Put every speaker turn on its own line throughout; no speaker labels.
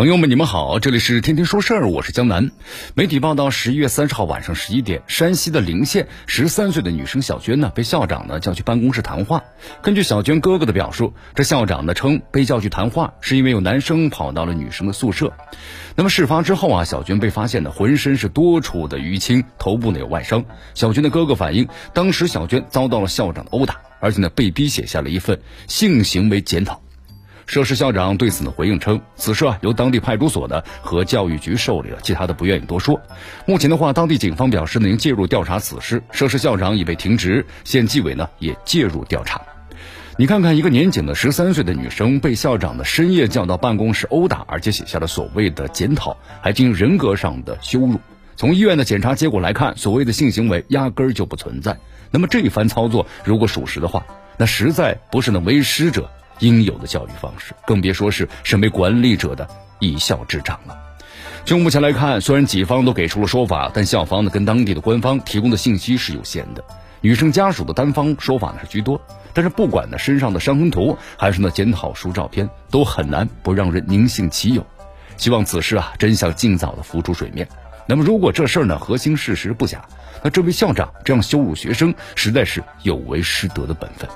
朋友们，你们好，这里是天天说事儿，我是江南。媒体报道，十一月三十号晚上十一点，山西的临县十三岁的女生小娟呢，被校长呢叫去办公室谈话。根据小娟哥哥的表述，这校长呢称被叫去谈话，是因为有男生跑到了女生的宿舍。那么事发之后啊，小娟被发现呢浑身是多处的淤青，头部呢有外伤。小娟的哥哥反映，当时小娟遭到了校长的殴打，而且呢被逼写下了一份性行为检讨。涉事校长对此呢回应称，此事啊由当地派出所呢和教育局受理了，其他的不愿意多说。目前的话，当地警方表示呢已经介入调查此事，涉事校长已被停职，县纪委呢也介入调查。你看看，一个年仅的十三岁的女生被校长的深夜叫到办公室殴打，而且写下了所谓的检讨，还进行人格上的羞辱。从医院的检查结果来看，所谓的性行为压根儿就不存在。那么这一番操作如果属实的话，那实在不是那为师者。应有的教育方式，更别说是身为管理者的一校之长了。就目前来看，虽然几方都给出了说法，但校方呢跟当地的官方提供的信息是有限的。女生家属的单方说法呢是居多，但是不管呢身上的伤痕图还是那检讨书照片，都很难不让人宁信其有。希望此事啊真相尽早的浮出水面。那么如果这事儿呢核心事实不假，那这位校长这样羞辱学生，实在是有违师德的本分。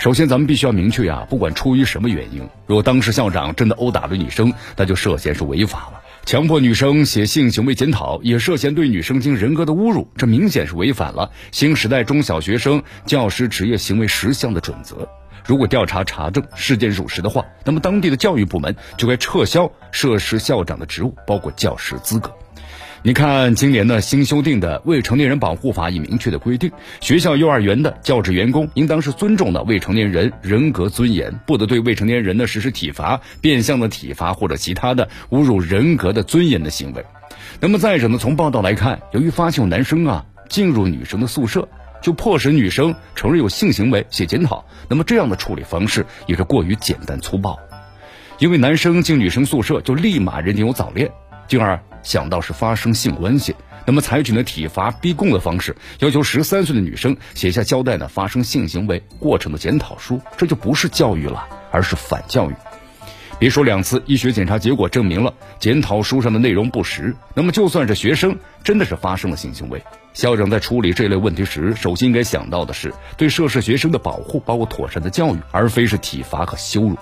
首先，咱们必须要明确啊，不管出于什么原因，如果当时校长真的殴打了女生，那就涉嫌是违法了；强迫女生写性行为检讨，也涉嫌对女生进行人格的侮辱，这明显是违反了新时代中小学生教师职业行为十项的准则。如果调查查证事件属实的话，那么当地的教育部门就该撤销涉事校长的职务，包括教师资格。你看，今年呢新修订的《未成年人保护法》已明确的规定，学校幼儿园的教职员工应当是尊重的未成年人人格尊严，不得对未成年人呢实施体罚、变相的体罚或者其他的侮辱人格的尊严的行为。那么再者呢，从报道来看，由于发现有男生啊进入女生的宿舍，就迫使女生承认有性行为、写检讨，那么这样的处理方式也是过于简单粗暴，因为男生进女生宿舍就立马认定有早恋。进而想到是发生性关系，那么采取了体罚逼供的方式，要求十三岁的女生写下交代呢发生性行为过程的检讨书，这就不是教育了，而是反教育。别说两次医学检查结果证明了检讨书上的内容不实，那么就算是学生真的是发生了性行为，校长在处理这类问题时，首先应该想到的是对涉事学生的保护，包括妥善的教育，而非是体罚和羞辱。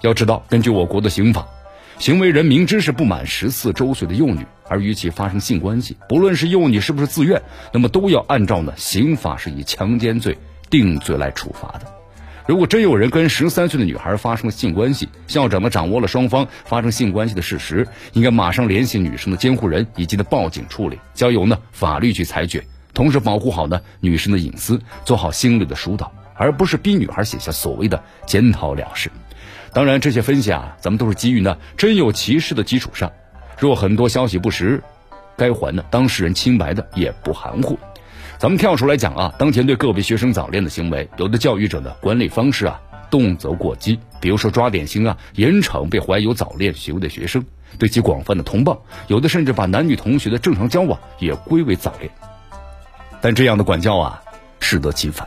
要知道，根据我国的刑法。行为人明知是不满十四周岁的幼女，而与其发生性关系，不论是幼女是不是自愿，那么都要按照呢刑法是以强奸罪定罪来处罚的。如果真有人跟十三岁的女孩发生了性关系，校长呢掌握了双方发生性关系的事实，应该马上联系女生的监护人以及呢报警处理，交由呢法律去裁决，同时保护好呢女生的隐私，做好心理的疏导，而不是逼女孩写下所谓的检讨了事。当然，这些分析啊，咱们都是基于呢真有其事的基础上。若很多消息不实，该还呢当事人清白的也不含糊。咱们跳出来讲啊，当前对个别学生早恋的行为，有的教育者的管理方式啊动辄过激，比如说抓典型啊，严惩被怀有早恋行为的学生，对其广泛的通报，有的甚至把男女同学的正常交往也归为早恋。但这样的管教啊，适得其反，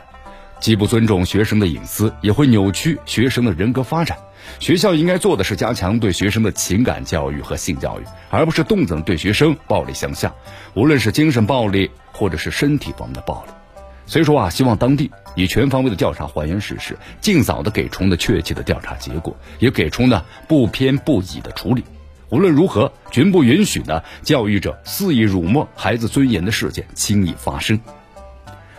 既不尊重学生的隐私，也会扭曲学生的人格发展。学校应该做的是加强对学生的情感教育和性教育，而不是动辄对学生暴力相向，无论是精神暴力或者是身体方面的暴力。所以说啊，希望当地以全方位的调查还原事实，尽早的给出呢确切的调查结果，也给出呢不偏不倚的处理。无论如何，绝不允许呢教育者肆意辱没孩子尊严的事件轻易发生。